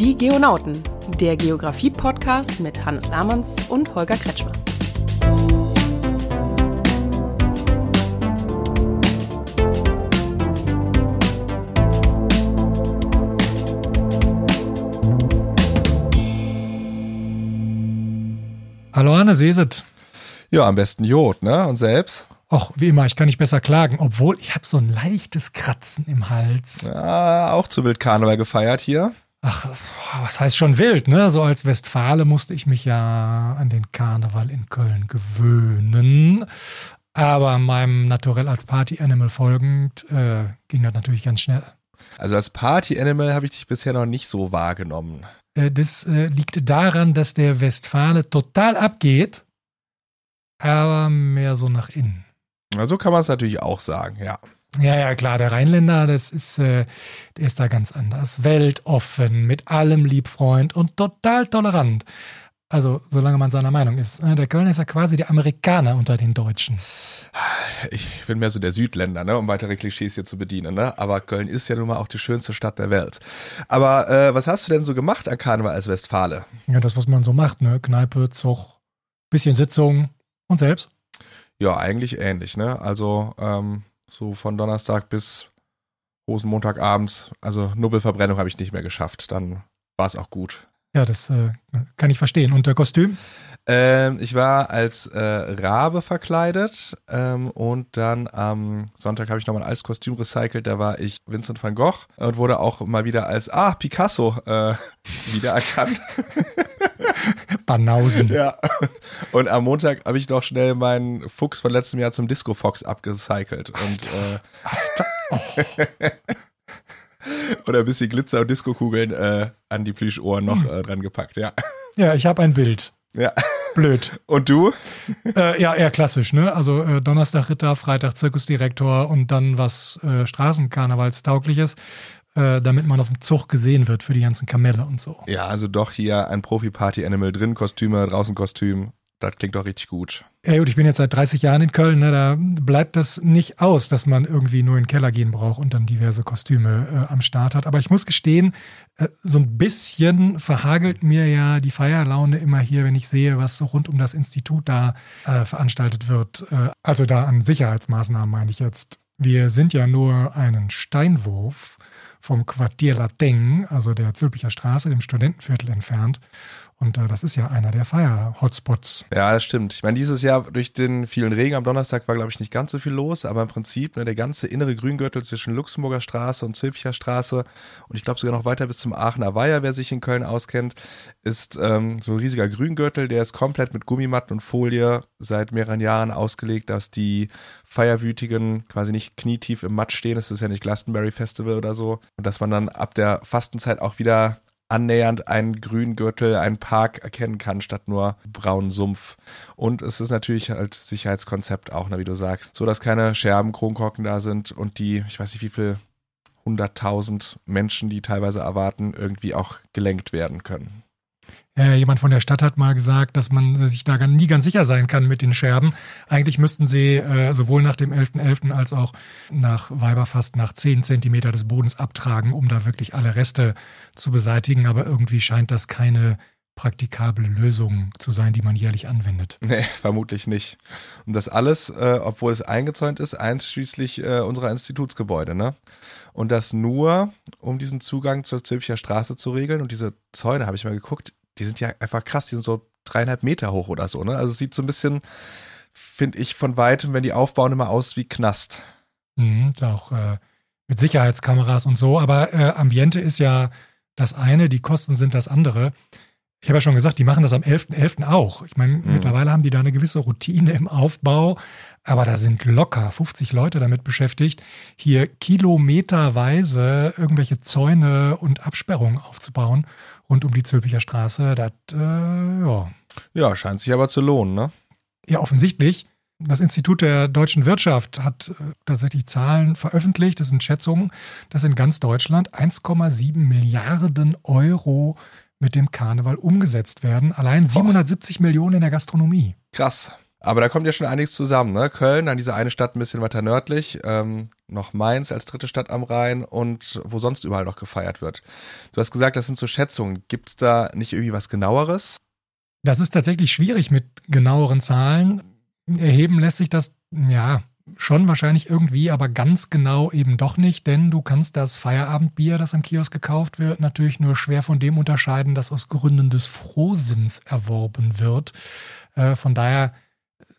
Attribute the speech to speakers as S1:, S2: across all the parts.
S1: Die Geonauten, der Geografie-Podcast mit Hannes Lamanns und Holger Kretschmer.
S2: Hallo Anne Seset.
S3: Ja, am besten Jod, ne? Und selbst?
S2: Och, wie immer, ich kann nicht besser klagen, obwohl ich habe so ein leichtes Kratzen im Hals.
S3: Ja, auch zu wild Karneval gefeiert hier.
S2: Ach, was heißt schon wild, ne? So als Westfale musste ich mich ja an den Karneval in Köln gewöhnen. Aber meinem Naturell als Party-Animal folgend äh, ging das natürlich ganz schnell.
S3: Also als Party-Animal habe ich dich bisher noch nicht so wahrgenommen.
S2: Äh, das äh, liegt daran, dass der Westfale total abgeht, aber mehr so nach innen.
S3: Also kann man es natürlich auch sagen, ja.
S2: Ja, ja, klar, der Rheinländer, das ist, äh, der ist da ganz anders. Weltoffen, mit allem liebfreund und total tolerant. Also, solange man seiner Meinung ist. Äh, Der Kölner ist ja quasi der Amerikaner unter den Deutschen.
S3: Ich bin mehr so der Südländer, ne, um weitere Klischees hier zu bedienen, ne? Aber Köln ist ja nun mal auch die schönste Stadt der Welt. Aber äh, was hast du denn so gemacht an Karneval als Westfale?
S2: Ja, das, was man so macht, ne? Kneipe, Zug, bisschen Sitzung und selbst.
S3: Ja, eigentlich ähnlich, ne? Also ähm, so von Donnerstag bis Rosenmontagabends, also Nubbelverbrennung habe ich nicht mehr geschafft. Dann war es auch gut.
S2: Ja, das äh, kann ich verstehen. Und der Kostüm?
S3: Ähm, ich war als äh, Rabe verkleidet ähm, und dann am Sonntag habe ich nochmal als Kostüm recycelt. Da war ich Vincent van Gogh und wurde auch mal wieder als Ah, Picasso äh, wiedererkannt.
S2: Banausen.
S3: ja. Und am Montag habe ich noch schnell meinen Fuchs von letztem Jahr zum Disco Fox abgecycelt. Und äh,
S2: Alter. Oh.
S3: oder ein bisschen Glitzer und Disco-Kugeln äh, an die Plüschohren noch äh, dran gepackt, ja.
S2: Ja, ich habe ein Bild.
S3: Ja.
S2: Blöd.
S3: Und du?
S2: Äh, ja, eher klassisch, ne? Also äh, Donnerstag Ritter, Freitag Zirkusdirektor und dann was äh, Straßenkarnevalstaugliches, äh, damit man auf dem Zug gesehen wird für die ganzen Kamelle und so.
S3: Ja, also doch hier ein Profi-Party-Animal drin, Kostüme, draußen Kostüm. Das klingt doch richtig gut.
S2: Ja gut, ich bin jetzt seit 30 Jahren in Köln, ne? da bleibt das nicht aus, dass man irgendwie nur in den Keller gehen braucht und dann diverse Kostüme äh, am Start hat. Aber ich muss gestehen, äh, so ein bisschen verhagelt mir ja die Feierlaune immer hier, wenn ich sehe, was so rund um das Institut da äh, veranstaltet wird. Äh, also da an Sicherheitsmaßnahmen meine ich jetzt. Wir sind ja nur einen Steinwurf vom Quartier Lateng, also der Zülpicher Straße, dem Studentenviertel entfernt. Und äh, das ist ja einer der Feier-Hotspots.
S3: Ja, das stimmt. Ich meine, dieses Jahr durch den vielen Regen am Donnerstag war, glaube ich, nicht ganz so viel los, aber im Prinzip ne, der ganze innere Grüngürtel zwischen Luxemburger Straße und Zülpicher Straße und ich glaube sogar noch weiter bis zum Aachener Weiher, wer sich in Köln auskennt, ist ähm, so ein riesiger Grüngürtel, der ist komplett mit Gummimatten und Folie seit mehreren Jahren ausgelegt, dass die Feierwütigen quasi nicht knietief im Matsch stehen. Es ist ja nicht Glastonbury Festival oder so. Und dass man dann ab der Fastenzeit auch wieder annähernd einen Grüngürtel, einen Park erkennen kann, statt nur braunen Sumpf. Und es ist natürlich halt Sicherheitskonzept auch, ne, wie du sagst, so dass keine Scherben, Kronkorken da sind und die, ich weiß nicht wie viel, 100.000 Menschen, die teilweise erwarten, irgendwie auch gelenkt werden können.
S2: Äh, jemand von der Stadt hat mal gesagt, dass man sich da nie ganz sicher sein kann mit den Scherben. Eigentlich müssten sie äh, sowohl nach dem 11.11. .11. als auch nach Weiberfast nach 10 Zentimeter des Bodens abtragen, um da wirklich alle Reste zu beseitigen. Aber irgendwie scheint das keine praktikable Lösung zu sein, die man jährlich anwendet.
S3: Nee, vermutlich nicht. Und das alles, äh, obwohl es eingezäunt ist, einschließlich äh, unserer Institutsgebäude, ne? Und das nur, um diesen Zugang zur Zülpicher Straße zu regeln. Und diese Zäune, habe ich mal geguckt, die sind ja einfach krass, die sind so dreieinhalb Meter hoch oder so, ne? Also es sieht so ein bisschen, finde ich, von weitem, wenn die aufbauen, immer aus wie Knast.
S2: Mhm, auch äh, mit Sicherheitskameras und so. Aber äh, Ambiente ist ja das eine, die Kosten sind das andere. Ich habe ja schon gesagt, die machen das am 11.11. .11. auch. Ich meine,
S3: Mhm.
S2: mittlerweile haben die da eine gewisse Routine im Aufbau, aber da sind locker 50 Leute damit beschäftigt, hier kilometerweise irgendwelche Zäune und Absperrungen aufzubauen rund um die Zülpicher Straße. Das, äh, ja.
S3: Ja, scheint sich aber zu lohnen, ne?
S2: Ja, offensichtlich. Das Institut der deutschen Wirtschaft hat äh, tatsächlich Zahlen veröffentlicht, das sind Schätzungen, dass in ganz Deutschland 1,7 Milliarden Euro mit dem Karneval umgesetzt werden. Allein 770 Millionen in der Gastronomie.
S3: Krass. Aber da kommt ja schon einiges zusammen, ne? Köln, dann diese eine Stadt ein bisschen weiter nördlich, ähm, noch Mainz als dritte Stadt am Rhein und wo sonst überall noch gefeiert wird. Du hast gesagt, das sind so Schätzungen. Gibt es da nicht irgendwie was genaueres?
S2: Das ist tatsächlich schwierig mit genaueren Zahlen. Erheben lässt sich das, ja, schon wahrscheinlich irgendwie, aber ganz genau eben doch nicht, denn du kannst das Feierabendbier, das am Kiosk gekauft wird, natürlich nur schwer von dem unterscheiden, das aus Gründen des Frohsinns erworben wird. Äh, von daher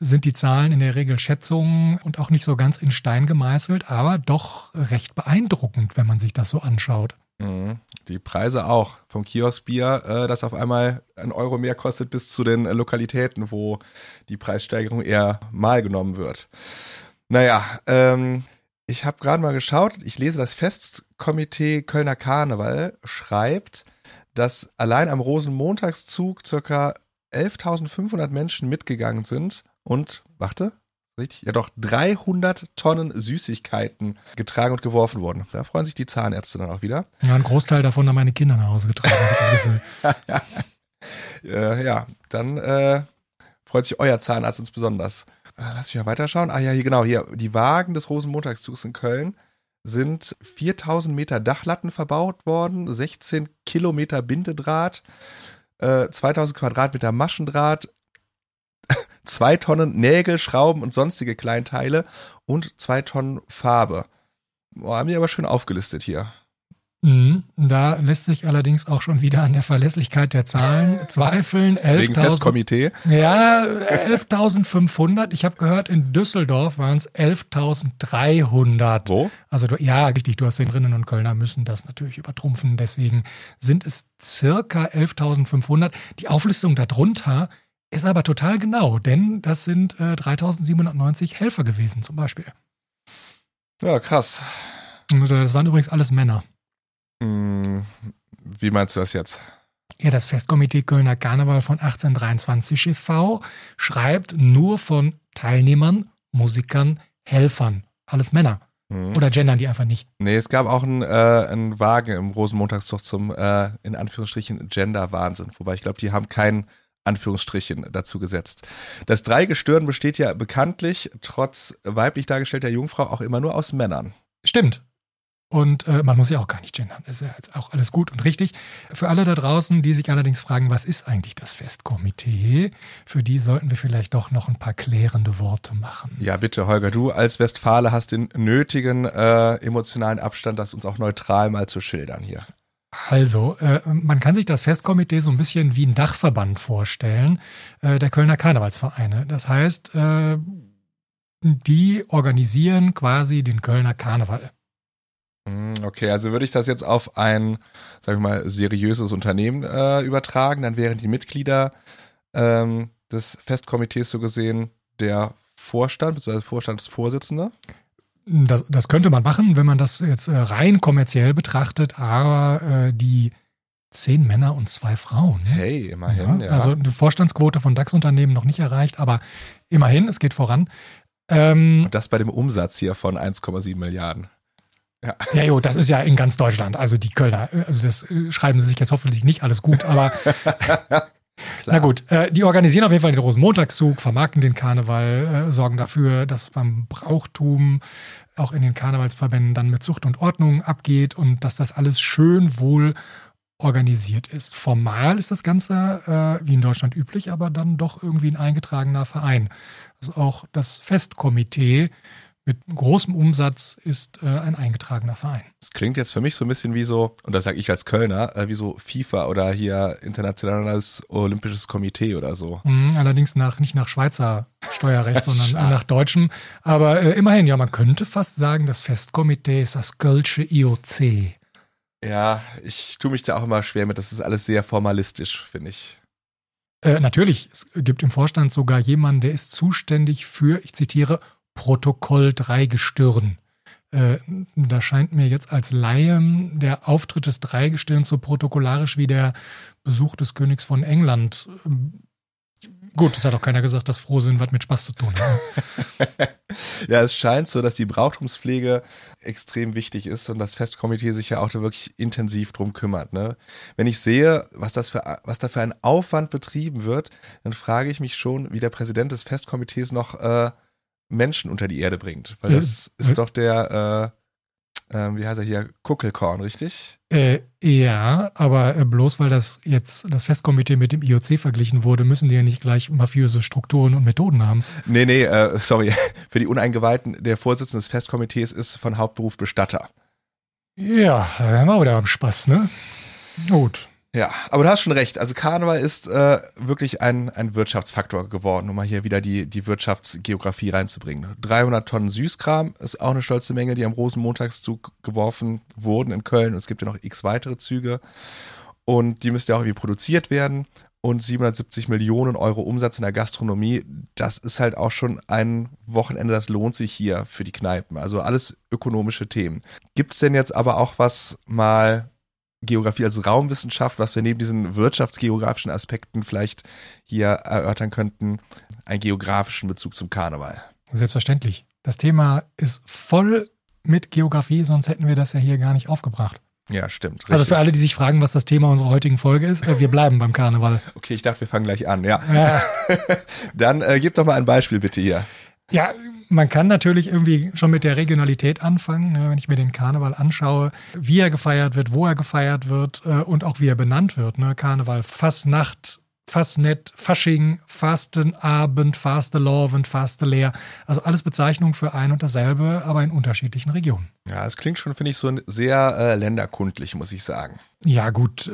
S2: sind die Zahlen in der Regel Schätzungen und auch nicht so ganz in Stein gemeißelt, aber doch recht beeindruckend, wenn man sich das so anschaut.
S3: Mhm. Die Preise auch. Vom Kioskbier, äh, das auf einmal ein Euro mehr kostet, bis zu den äh, Lokalitäten, wo die Preissteigerung eher mal genommen wird. Naja, ähm, ich habe gerade mal geschaut, ich lese das Festkomitee Kölner Karneval schreibt, dass allein am Rosenmontagszug circa 11.500 Menschen mitgegangen sind und, warte, richtig, ja doch, 300 Tonnen Süßigkeiten getragen und geworfen wurden. Da freuen sich die Zahnärzte dann auch wieder.
S2: Ja, ein Großteil davon haben meine Kinder nach Hause getragen,
S3: äh, ja, dann äh, freut sich euer Zahnarzt uns besonders. Äh, lass mich mal weiterschauen. Ah ja, hier genau, hier, die Wagen des Rosenmontagszugs in Köln sind 4000 Meter Dachlatten verbaut worden, 16 Kilometer Bindedraht, äh, 2000 Quadratmeter Maschendraht, zwei Tonnen Nägel, Schrauben und sonstige Kleinteile und zwei Tonnen Farbe. Boah, haben die aber schön aufgelistet hier.
S2: Mhm. Da lässt sich allerdings auch schon wieder an der Verlässlichkeit der Zahlen zweifeln.
S3: 11 Wegen Festkomitee?
S2: Ja, 11.500. Ich habe gehört, in Düsseldorf waren es 11.300.
S3: Wo?
S2: Also ja, richtig, du hast den Rinnen und Kölner müssen das natürlich übertrumpfen. Deswegen sind es circa 11.500. Die Auflistung darunter ist aber total genau, denn das sind äh, 3.790 Helfer gewesen zum Beispiel.
S3: Ja, krass.
S2: Also das waren übrigens alles Männer.
S3: Hm, wie meinst du das jetzt?
S2: Ja, das Festkomitee Kölner Karneval von 1823 e.V. schreibt nur von Teilnehmern, Musikern, Helfern. Alles Männer. Mhm. Oder gendern die einfach nicht?
S3: Nee, es gab auch einen, äh, einen Wagen im Rosenmontagszug zum, äh, in Anführungsstrichen, Gender-Wahnsinn. Wobei ich glaube, die haben keinen Anführungsstrichen dazu gesetzt. Das Dreigestirn besteht ja bekanntlich, trotz weiblich dargestellter Jungfrau, auch immer nur aus Männern.
S2: Stimmt. Und äh, man muss ja auch gar nicht gendern. Das ist ja jetzt auch alles gut und richtig. Für alle da draußen, die sich allerdings fragen, was ist eigentlich das Festkomitee, für die sollten wir vielleicht doch noch ein paar klärende Worte machen.
S3: Ja, bitte, Holger, du als Westfale hast den nötigen äh, emotionalen Abstand, das uns auch neutral mal zu schildern hier.
S2: Also, äh, man kann sich das Festkomitee so ein bisschen wie ein Dachverband vorstellen, äh, der Kölner Karnevalsvereine. Das heißt, äh, die organisieren quasi den Kölner Karneval.
S3: Hm, okay, also würde ich das jetzt auf ein, sag ich mal, seriöses Unternehmen äh, übertragen, dann wären die Mitglieder ähm, des Festkomitees so gesehen der Vorstand, bzw. Vorstandsvorsitzende.
S2: Das, das könnte man machen, wenn man das jetzt äh, rein kommerziell betrachtet, aber äh, die zehn Männer und zwei Frauen. Ne?
S3: Hey, immerhin,
S2: ja, ja. Also eine Vorstandsquote von DAX-Unternehmen noch nicht erreicht, aber immerhin, es geht voran.
S3: Ähm, und das bei dem Umsatz hier von 1,7 Milliarden.
S2: Ja. ja, jo, das ist ja in ganz Deutschland. Also die Kölner, also das äh, schreiben sie sich jetzt hoffentlich nicht alles gut, aber na gut, äh, die organisieren auf jeden Fall den Rosenmontagszug, vermarkten den Karneval, äh, sorgen dafür, dass es beim Brauchtum auch in den Karnevalsverbänden dann mit Zucht und Ordnung abgeht und dass das alles schön wohl organisiert ist. Formal ist das Ganze äh, wie in Deutschland üblich, aber dann doch irgendwie ein eingetragener Verein. Also auch das Festkomitee mit großem Umsatz ist äh, ein eingetragener Verein.
S3: Das klingt jetzt für mich so ein bisschen wie so, und das sage ich als Kölner, äh, wie so FIFA oder hier Internationales Olympisches Komitee oder so.
S2: Mhm, allerdings nach, nicht nach Schweizer Steuerrecht, sondern nach deutschem. Aber äh, immerhin, ja, man könnte fast sagen, das Festkomitee ist das Kölsche IOC.
S3: Ja, ich tue mich da auch immer schwer mit. Das ist alles sehr formalistisch, finde ich.
S2: Äh, natürlich, es gibt im Vorstand sogar jemanden, der ist zuständig für, ich zitiere, Protokoll Dreigestirn. Äh, da scheint mir jetzt als Laien der Auftritt des Dreigestirns so protokollarisch wie der Besuch des Königs von England. Ähm, gut, das hat auch keiner gesagt, dass Frohsinn was mit Spaß zu tun hat.
S3: ja, es scheint so, dass die Brauchtumspflege extrem wichtig ist und das Festkomitee sich ja auch da wirklich intensiv drum kümmert. Ne? Wenn ich sehe, was, das für, was da für ein Aufwand betrieben wird, dann frage ich mich schon, wie der Präsident des Festkomitees noch äh, Menschen unter die Erde bringt. Weil das
S2: Äh,
S3: ist doch der, äh, äh, wie heißt er hier, Kuckelkorn, richtig?
S2: Äh, ja, aber äh, bloß weil das jetzt das Festkomitee mit dem IOC verglichen wurde, müssen die ja nicht gleich mafiöse Strukturen und Methoden haben.
S3: Nee, nee, äh, sorry. Für die Uneingeweihten, der Vorsitzende des Festkomitees ist von Hauptberuf Bestatter.
S2: Ja, da wären wir wieder am Spaß, ne? Gut.
S3: Ja, aber du hast schon recht. Also Karneval ist äh, wirklich ein, ein Wirtschaftsfaktor geworden, um mal hier wieder die, die Wirtschaftsgeografie reinzubringen. 300 Tonnen Süßkram ist auch eine stolze Menge, die am Rosenmontagszug geworfen wurden in Köln. Und es gibt ja noch x weitere Züge. Und die müsste ja auch irgendwie produziert werden. Und 770 Millionen Euro Umsatz in der Gastronomie, das ist halt auch schon ein Wochenende, das lohnt sich hier für die Kneipen. Also alles ökonomische Themen. Gibt es denn jetzt aber auch was mal Geografie als Raumwissenschaft, was wir neben diesen wirtschaftsgeografischen Aspekten vielleicht hier erörtern könnten, einen geografischen Bezug zum Karneval.
S2: Selbstverständlich. Das Thema ist voll mit Geografie, sonst hätten wir das ja hier gar nicht aufgebracht.
S3: Ja, stimmt.
S2: Also für alle, die sich fragen, was das Thema unserer heutigen Folge ist, äh, wir bleiben beim Karneval.
S3: Okay, ich dachte, wir fangen gleich an, ja.
S2: Ja.
S3: Dann äh, gib doch mal ein Beispiel bitte hier.
S2: Ja, man kann natürlich irgendwie schon mit der Regionalität anfangen, ne, wenn ich mir den Karneval anschaue, wie er gefeiert wird, wo er gefeiert wird äh, und auch wie er benannt wird. Ne? Karneval, Fastnacht, Fastnet, Fasching, Fastenabend, Fastelovend, Fastelehr. Also alles Bezeichnungen für ein und dasselbe, aber in unterschiedlichen Regionen.
S3: Ja, es klingt schon, finde ich, so sehr äh, länderkundlich, muss ich sagen.
S2: Ja, gut, äh,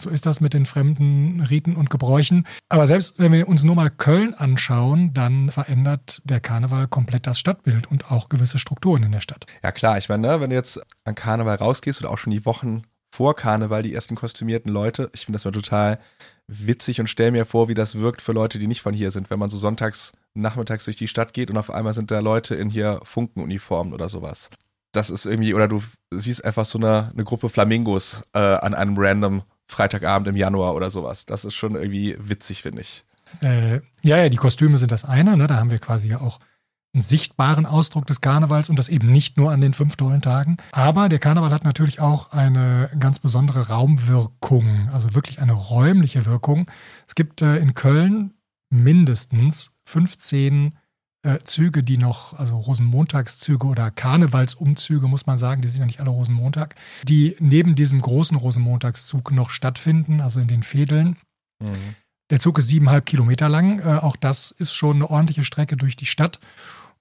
S2: so ist das mit den fremden Riten und Gebräuchen. Aber selbst wenn wir uns nur mal Köln anschauen, dann verändert der Karneval komplett das Stadtbild und auch gewisse Strukturen in der Stadt.
S3: Ja klar, ich meine, ne, wenn du jetzt an Karneval rausgehst oder auch schon die Wochen vor Karneval, die ersten kostümierten Leute, ich finde das mal total witzig und stell mir vor, wie das wirkt für Leute, die nicht von hier sind, wenn man so sonntags nachmittags durch die Stadt geht und auf einmal sind da Leute in hier Funkenuniformen oder sowas. Das ist irgendwie, oder du siehst einfach so eine, eine Gruppe Flamingos äh, an einem random Freitagabend im Januar oder sowas. Das ist schon irgendwie witzig, finde ich.
S2: Äh, ja, ja, die Kostüme sind das eine. Ne? Da haben wir quasi ja auch einen sichtbaren Ausdruck des Karnevals und das eben nicht nur an den fünf tollen Tagen. Aber der Karneval hat natürlich auch eine ganz besondere Raumwirkung, also wirklich eine räumliche Wirkung. Es gibt äh, in Köln mindestens 15 äh, Züge, die noch, also Rosenmontagszüge oder Karnevalsumzüge, muss man sagen, die sind ja nicht alle Rosenmontag, die neben diesem großen Rosenmontagszug noch stattfinden, also in den Fädeln.
S3: Mhm.
S2: Der Zug ist siebeneinhalb Kilometer lang. Äh, auch das ist schon eine ordentliche Strecke durch die Stadt.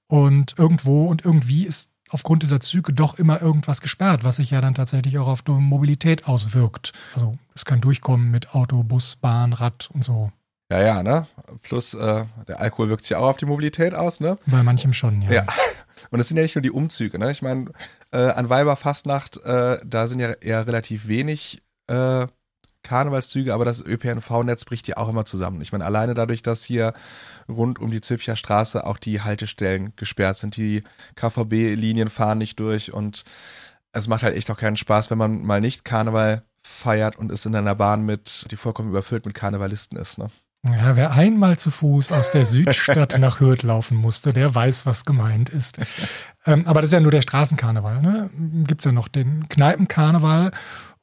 S2: Und irgendwo und irgendwie ist aufgrund dieser Züge doch immer irgendwas gesperrt, was sich ja dann tatsächlich auch auf die Mobilität auswirkt. Also es kann durchkommen mit Auto, Bus, Bahn, Rad und so.
S3: Ja, ja, ne? Plus äh, der Alkohol wirkt sich ja auch auf die Mobilität aus, ne?
S2: Bei manchem schon, ja.
S3: Ja. Und es sind ja nicht nur die Umzüge, ne? Ich meine, äh, an Weiberfastnacht, äh, da sind ja eher relativ wenig äh, Karnevalszüge, aber das ÖPNV-Netz bricht ja auch immer zusammen. Ich meine, alleine dadurch, dass hier rund um die Zülpicher Straße auch die Haltestellen gesperrt sind, die KVB-Linien fahren nicht durch und es macht halt echt auch keinen Spaß, wenn man mal nicht Karneval feiert und es in einer Bahn mit, die vollkommen überfüllt mit Karnevalisten ist, ne?
S2: Ja, wer einmal zu Fuß aus der Südstadt nach Hürth laufen musste, der weiß, was gemeint ist. Ähm, aber das ist ja nur der Straßenkarneval. Ne? Gibt es ja noch den Kneipenkarneval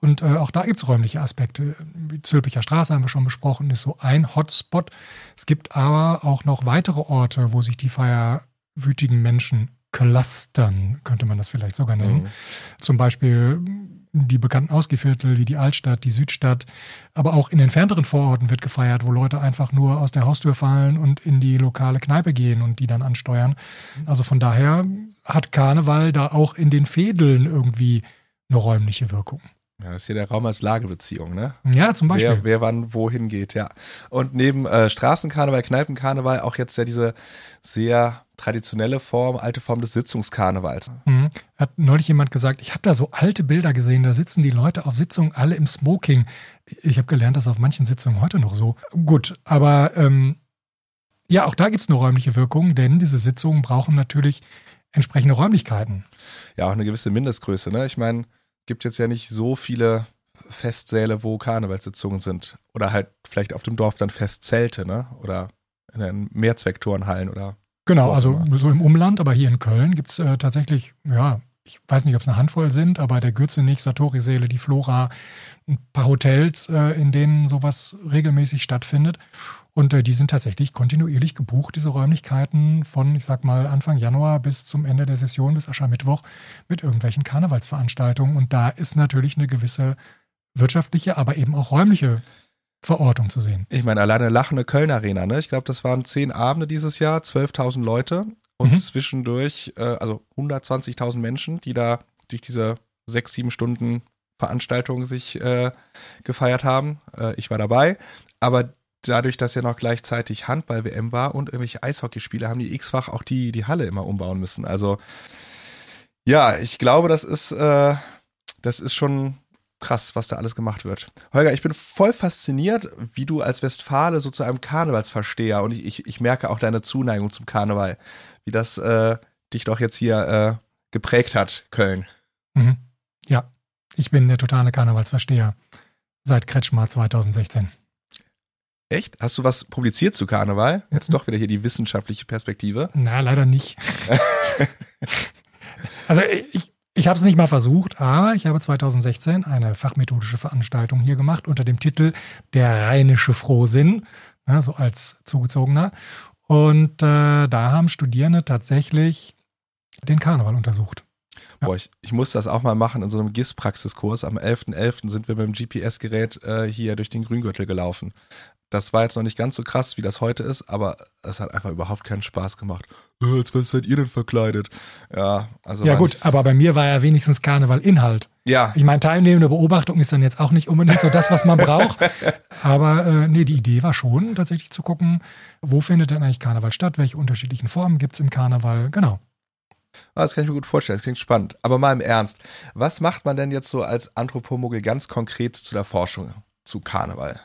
S2: und äh, auch da gibt es räumliche Aspekte. Die Zülpicher Straße haben wir schon besprochen, ist so ein Hotspot. Es gibt aber auch noch weitere Orte, wo sich die feierwütigen Menschen clustern, könnte man das vielleicht sogar nennen.
S3: Mhm.
S2: Zum Beispiel die bekannten Ausgeviertel wie die Altstadt, die Südstadt, aber auch in entfernteren Vororten wird gefeiert, wo Leute einfach nur aus der Haustür fallen und in die lokale Kneipe gehen und die dann ansteuern. Also von daher hat Karneval da auch in den Fädeln irgendwie eine räumliche Wirkung.
S3: Ja, das ist hier der Raum als Lagebeziehung, ne?
S2: Ja, zum Beispiel.
S3: Wer, wer wann wohin geht, ja. Und neben äh, Straßenkarneval, Kneipenkarneval auch jetzt ja diese sehr traditionelle Form, alte Form des Sitzungskarnevals.
S2: Mhm. Hat neulich jemand gesagt, ich habe da so alte Bilder gesehen, da sitzen die Leute auf Sitzungen alle im Smoking. Ich habe gelernt, das ist auf manchen Sitzungen heute noch so. Gut, aber ähm, ja, auch da gibt es eine räumliche Wirkung, denn diese Sitzungen brauchen natürlich entsprechende Räumlichkeiten.
S3: Ja, auch eine gewisse Mindestgröße, ne? Ich meine, gibt jetzt ja nicht so viele Festsäle, wo Karnevalssitzungen sind. Oder halt vielleicht auf dem Dorf dann Festzelte, ne? Oder in den Mehrzweckturnhallen oder
S2: Genau, also so im Umland, aber hier in Köln gibt es äh, tatsächlich, ja, ich weiß nicht, ob es eine Handvoll sind, aber der Gürzenich, Satori-Seele, die Flora, ein paar Hotels, äh, in denen sowas regelmäßig stattfindet. Und äh, die sind tatsächlich kontinuierlich gebucht, diese Räumlichkeiten von, ich sag mal, Anfang Januar bis zum Ende der Session, bis Aschermittwoch, mit irgendwelchen Karnevalsveranstaltungen. Und da ist natürlich eine gewisse wirtschaftliche, aber eben auch räumliche Verortung zu sehen.
S3: Ich meine, alleine lachende Köln Arena, ne? Ich glaube, das waren zehn Abende dieses Jahr, 12.000 Leute und mhm. zwischendurch, äh, also 120.000 Menschen, die da durch diese sechs, sieben Stunden Veranstaltung sich äh, gefeiert haben. Äh, ich war dabei, aber dadurch, dass ja noch gleichzeitig Handball-WM war und irgendwelche Eishockeyspiele, haben die x-fach auch die, die Halle immer umbauen müssen. Also ja, ich glaube, das ist, äh, das ist schon krass, was da alles gemacht wird. Holger, ich bin voll fasziniert, wie du als Westfale so zu einem Karnevalsversteher und ich, ich, ich merke auch deine Zuneigung zum Karneval, wie das äh, dich doch jetzt hier äh, geprägt hat, Köln.
S2: Mhm. Ja, ich bin der totale Karnevalsversteher seit Kretschmar 2016.
S3: Echt? Hast du was publiziert zu Karneval? Jetzt mhm. doch wieder hier die wissenschaftliche Perspektive.
S2: Na, leider nicht. also ich, ich habe es nicht mal versucht, aber ich habe 2016 eine fachmethodische Veranstaltung hier gemacht unter dem Titel Der rheinische Frohsinn, ja, so als zugezogener. Und äh, da haben Studierende tatsächlich den Karneval untersucht.
S3: Ja. Boah, ich, ich muss das auch mal machen in so einem GIS-Praxiskurs. Am 11.11. .11. sind wir mit dem GPS-Gerät äh, hier durch den Grüngürtel gelaufen. Das war jetzt noch nicht ganz so krass, wie das heute ist, aber es hat einfach überhaupt keinen Spaß gemacht. Äh, als was seid ihr denn verkleidet? Ja, also.
S2: Ja, gut, aber bei mir war ja wenigstens Karneval Inhalt.
S3: Ja.
S2: Ich meine, teilnehmende Beobachtung ist dann jetzt auch nicht unbedingt so das, was man braucht. aber äh, nee, die Idee war schon, tatsächlich zu gucken, wo findet denn eigentlich Karneval statt? Welche unterschiedlichen Formen gibt es im Karneval? Genau.
S3: Ah, das kann ich mir gut vorstellen, das klingt spannend. Aber mal im Ernst, was macht man denn jetzt so als Anthropomogel ganz konkret zu der Forschung zu Karneval?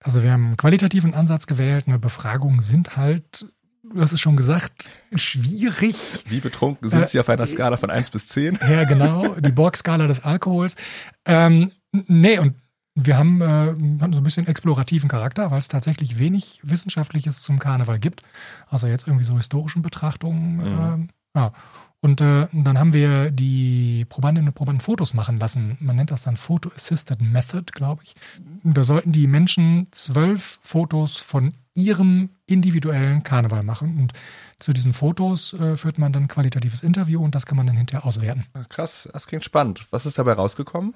S2: Also wir haben einen qualitativen Ansatz gewählt. Eine Befragungen sind halt, du hast es schon gesagt, schwierig.
S3: Wie betrunken sind äh, Sie auf einer Skala von 1 bis 10?
S2: Ja, genau, die Borg-Skala des Alkohols. Ähm, nee, und wir haben, äh, haben so ein bisschen explorativen Charakter, weil es tatsächlich wenig Wissenschaftliches zum Karneval gibt, außer jetzt irgendwie so historischen Betrachtungen. Mhm. Äh, ja. Und äh, dann haben wir die Probandinnen und Probanden Fotos machen lassen. Man nennt das dann Photo Assisted Method, glaube ich. Da sollten die Menschen zwölf Fotos von ihrem individuellen Karneval machen. Und zu diesen Fotos äh, führt man dann ein qualitatives Interview und das kann man dann hinterher auswerten.
S3: Krass, das klingt spannend. Was ist dabei rausgekommen?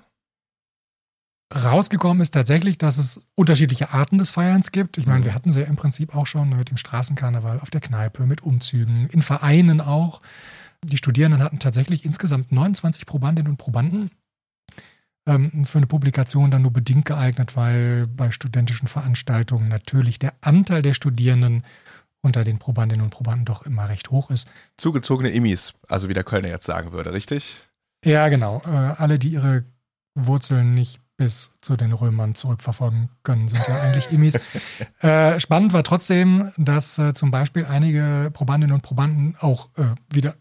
S2: Rausgekommen ist tatsächlich, dass es unterschiedliche Arten des Feierns gibt. Ich meine, mhm. wir hatten sie ja im Prinzip auch schon mit dem Straßenkarneval auf der Kneipe, mit Umzügen, in Vereinen auch. Die Studierenden hatten tatsächlich insgesamt 29 Probandinnen und Probanden. Ähm, für eine Publikation dann nur bedingt geeignet, weil bei studentischen Veranstaltungen natürlich der Anteil der Studierenden unter den Probandinnen und Probanden doch immer recht hoch ist.
S3: Zugezogene Immis, also wie der Kölner jetzt sagen würde, richtig?
S2: Ja, genau. Äh, alle, die ihre Wurzeln nicht bis zu den Römern zurückverfolgen können, sind ja eigentlich Immis. äh, spannend war trotzdem, dass äh, zum Beispiel einige Probandinnen und Probanden auch äh, wieder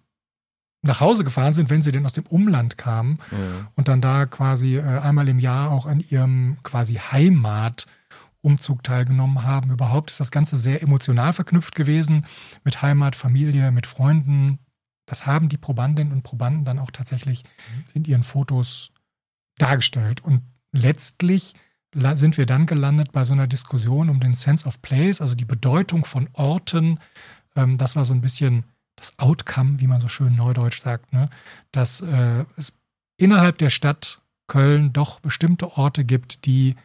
S2: nach Hause gefahren sind, wenn sie denn aus dem Umland kamen mhm. und dann da quasi äh, einmal im Jahr auch an ihrem quasi Heimatumzug teilgenommen haben. Überhaupt ist das Ganze sehr emotional verknüpft gewesen mit Heimat, Familie, mit Freunden. Das haben die Probandinnen und Probanden dann auch tatsächlich in ihren Fotos dargestellt. Und letztlich sind wir dann gelandet bei so einer Diskussion um den Sense of Place, also die Bedeutung von Orten. Ähm, das war so ein bisschen das Outcome, wie man so schön neudeutsch sagt, ne? dass äh, es innerhalb der Stadt Köln doch bestimmte Orte gibt, die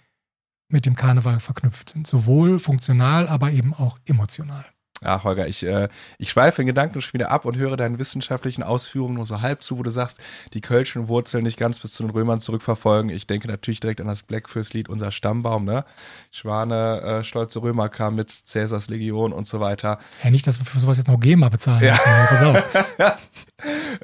S2: mit dem Karneval verknüpft sind. Sowohl funktional, aber eben auch emotional.
S3: Ach, Holger, ich, äh, ich schweife in Gedanken schon wieder ab und höre deinen wissenschaftlichen Ausführungen nur so halb zu, wo du sagst, die kölschen Wurzeln nicht ganz bis zu den Römern zurückverfolgen. Ich denke natürlich direkt an das Blackfist-Lied, unser Stammbaum, ne? Schwane, äh, stolze Römer kamen mit Cäsars Legion und so weiter.
S2: Ja, nicht, dass wir für sowas jetzt noch GEMA bezahlen ja. müssen. Pass
S3: auf.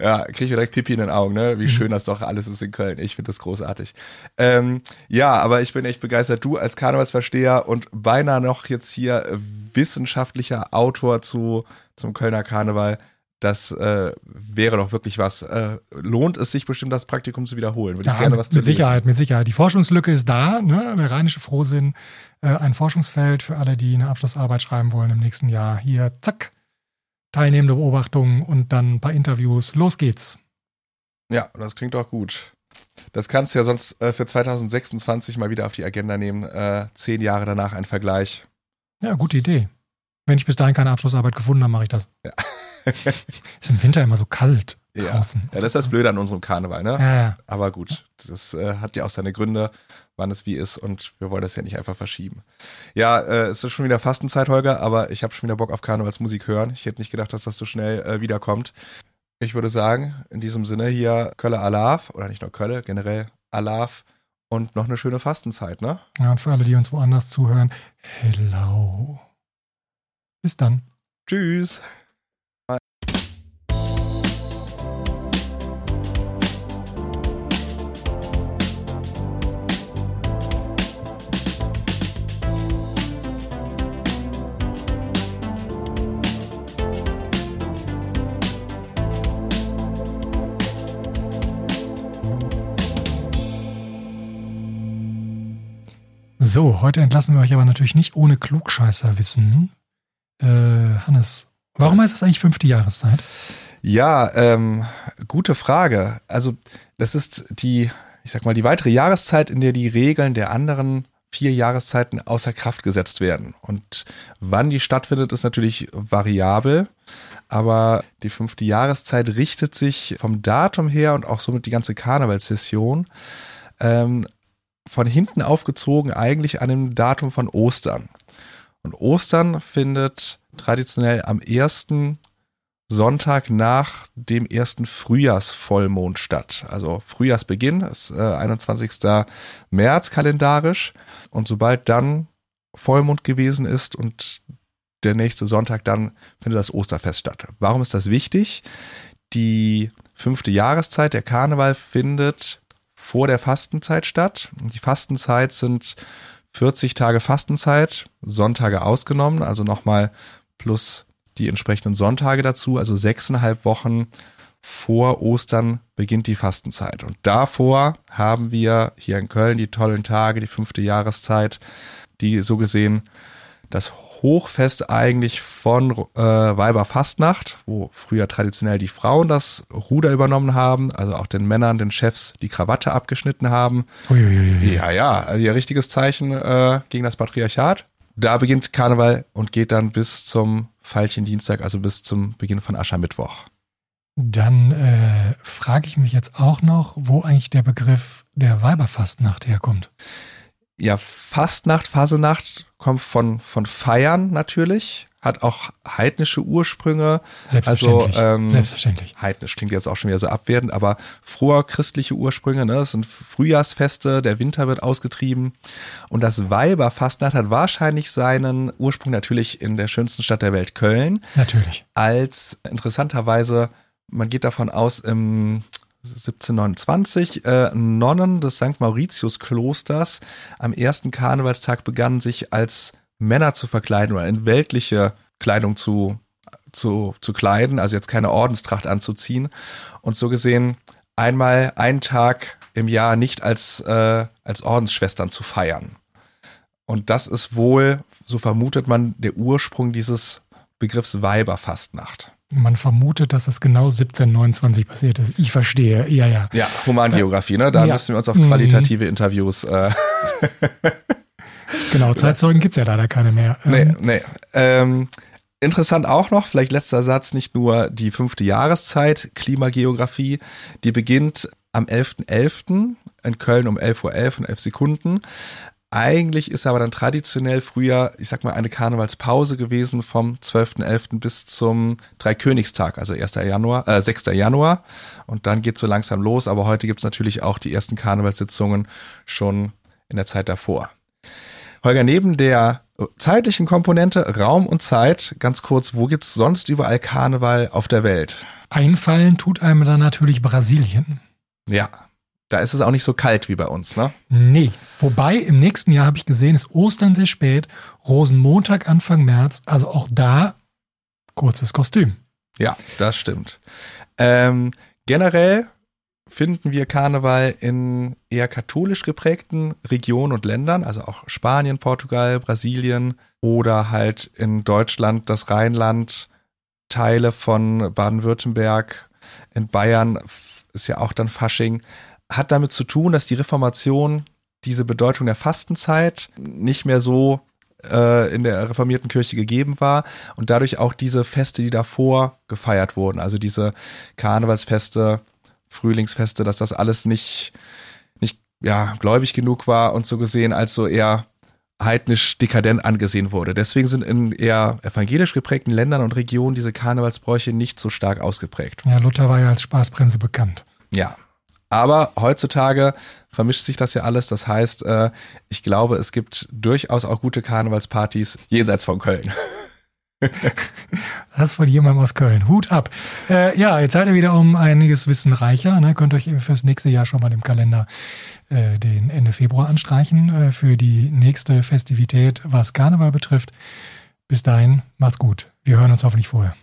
S3: ja, kriege ich direkt Pipi in den Augen, ne? Wie schön das doch alles ist in Köln. Ich finde das großartig. Ähm, ja, aber ich bin echt begeistert. Du als Karnevalsversteher und beinahe noch jetzt hier wissenschaftlicher Autor zu, zum Kölner Karneval. Das äh, wäre doch wirklich was. Äh, lohnt es sich bestimmt, das Praktikum zu wiederholen?
S2: Würde ja, ich gerne was zu Mit Sicherheit, mit Sicherheit. Die Forschungslücke ist da. Ne? Der rheinische Frohsinn, äh, ein Forschungsfeld für alle, die eine Abschlussarbeit schreiben wollen im nächsten Jahr. Hier, zack, teilnehmende Beobachtungen und dann ein paar Interviews. Los geht's.
S3: Ja, das klingt doch gut. Das kannst du ja sonst äh, für 2026 mal wieder auf die Agenda nehmen. Äh, zehn Jahre danach ein Vergleich.
S2: Ja, gute Idee. Wenn ich bis dahin keine Abschlussarbeit gefunden habe, mache ich das.
S3: Ja.
S2: ist im Winter immer so kalt
S3: Ja.
S2: draußen.
S3: Ja, das ist das Blöde an unserem Karneval, ne?
S2: Ja, ja.
S3: Aber gut, das äh, hat ja auch seine Gründe, wann es wie ist und wir wollen das ja nicht einfach verschieben. Ja, äh, es ist schon wieder Fastenzeit, Holger, aber ich habe schon wieder Bock auf Karnevalsmusik hören. Ich hätte nicht gedacht, dass das so schnell äh, wiederkommt. Ich würde sagen, in diesem Sinne hier Kölle Alaf, oder nicht nur Kölle, generell Alaf und noch eine schöne Fastenzeit, ne?
S2: ja. Und für alle, die uns woanders zuhören, hello. Bis dann.
S3: Tschüss.
S2: So, heute entlassen wir euch aber natürlich nicht ohne Klugscheißerwissen. Äh, Hannes, warum heißt das eigentlich fünfte Jahreszeit?
S3: Ja, ähm, gute Frage. Also, das ist die, ich sag mal, die weitere Jahreszeit, in der die Regeln der anderen vier Jahreszeiten außer Kraft gesetzt werden. Und wann die stattfindet, ist natürlich variabel. Aber die fünfte Jahreszeit richtet sich vom Datum her und auch somit die ganze Karnevalssession ähm, von hinten aufgezogen eigentlich an dem Datum von Ostern. Und Ostern findet traditionell am ersten Sonntag nach dem ersten Frühjahrsvollmond statt. Also Frühjahrsbeginn ist äh, 21. März kalendarisch. Und sobald dann Vollmond gewesen ist und der nächste Sonntag, dann findet das Osterfest statt. Warum ist das wichtig? Die fünfte Jahreszeit, der Karneval, findet vor der Fastenzeit statt. Die Fastenzeit sind 40 Tage Fastenzeit, Sonntage ausgenommen, also nochmal plus die entsprechenden Sonntage dazu, also sechseinhalb Wochen vor Ostern beginnt die Fastenzeit. Und davor haben wir hier in Köln die tollen Tage, die fünfte Jahreszeit, die so gesehen das Hochfest eigentlich von äh, Weiberfastnacht, wo früher traditionell die Frauen das Ruder übernommen haben, also auch den Männern, den Chefs die Krawatte abgeschnitten haben.
S2: Uiuiui.
S3: Ja, ja, also ihr richtiges Zeichen äh, gegen das Patriarchat. Da beginnt Karneval und geht dann bis zum Veilchendienstag, also bis zum Beginn von Aschermittwoch.
S2: Dann äh, frage ich mich jetzt auch noch, wo eigentlich der Begriff der Weiberfastnacht herkommt.
S3: Ja, Fastnacht, Fasenacht kommt von, von Feiern natürlich, hat auch heidnische Ursprünge.
S2: Selbstverständlich.
S3: Also, ähm,
S2: Selbstverständlich.
S3: Heidnisch klingt jetzt auch schon wieder so abwertend, aber froher christliche Ursprünge, ne? Das sind Frühjahrsfeste, der Winter wird ausgetrieben. Und das Weiberfastnacht hat wahrscheinlich seinen Ursprung natürlich in der schönsten Stadt der Welt, Köln,
S2: Natürlich.
S3: als interessanterweise, man geht davon aus, im 1729 äh, Nonnen des St. Mauritius-Klosters am ersten Karnevalstag begannen, sich als Männer zu verkleiden oder in weltliche Kleidung zu, zu, zu kleiden, also jetzt keine Ordenstracht anzuziehen. Und so gesehen einmal einen Tag im Jahr nicht als, äh, als Ordensschwestern zu feiern. Und das ist wohl, so vermutet man, der Ursprung dieses Begriffs Weiberfastnacht.
S2: Man vermutet, dass das genau 1729 passiert ist. Ich verstehe. Ja, ja.
S3: Ja, Humangeografie, ne? Da
S2: Ja.
S3: müssen wir uns auf
S2: Mhm.
S3: qualitative Interviews. Äh,
S2: Genau, Zeitzeugen gibt's ja leider keine mehr.
S3: nee,
S2: Ähm,
S3: nee. Ähm, interessant auch noch, vielleicht letzter Satz, nicht nur die fünfte Jahreszeit, Klimageografie, die beginnt am 11.11. in Köln um 11.11 Uhr und 11 Sekunden. Eigentlich ist aber dann traditionell früher, ich sag mal, eine Karnevalspause gewesen vom 12.11. bis zum Dreikönigstag, also 1. Januar, äh, 6. Januar. Und dann geht so langsam los. Aber heute gibt's natürlich auch die ersten Karnevalssitzungen schon in der Zeit davor. Holger, neben der zeitlichen Komponente Raum und Zeit, ganz kurz, wo gibt's sonst überall Karneval auf der Welt?
S2: Einfallen tut einem dann natürlich Brasilien.
S3: Ja, da ist es auch nicht so kalt wie bei uns, ne?
S2: Nee. Wobei im nächsten Jahr habe ich gesehen, ist Ostern sehr spät, Rosenmontag Anfang März, also auch da kurzes Kostüm.
S3: Ja, das stimmt. Ähm, generell finden wir Karneval in eher katholisch geprägten Regionen und Ländern, also auch Spanien, Portugal, Brasilien oder halt in Deutschland, das Rheinland, Teile von Baden-Württemberg, in Bayern ist ja auch dann Fasching, hat damit zu tun, dass die Reformation diese Bedeutung der Fastenzeit nicht mehr so äh, in der reformierten Kirche gegeben war und dadurch auch diese Feste, die davor gefeiert wurden, also diese Karnevalsfeste, Frühlingsfeste, dass das alles nicht, nicht ja, gläubig genug war und so gesehen als so eher heidnisch dekadent angesehen wurde. Deswegen sind in eher evangelisch geprägten Ländern und Regionen diese Karnevalsbräuche nicht so stark ausgeprägt.
S2: Ja, Luther war ja als Spaßbremse bekannt.
S3: Ja, aber heutzutage vermischt sich das ja alles. Das heißt, äh, ich glaube, es gibt durchaus auch gute Karnevalspartys jenseits von Köln.
S2: Das von jemandem aus Köln. Hut ab. Äh, ja, jetzt seid ihr wieder um einiges Wissen reicher. Ne? Könnt euch fürs nächste Jahr schon mal im Kalender äh, den Ende Februar anstreichen äh, für die nächste Festivität, was Karneval betrifft. Bis dahin, macht's gut. Wir hören uns hoffentlich vorher.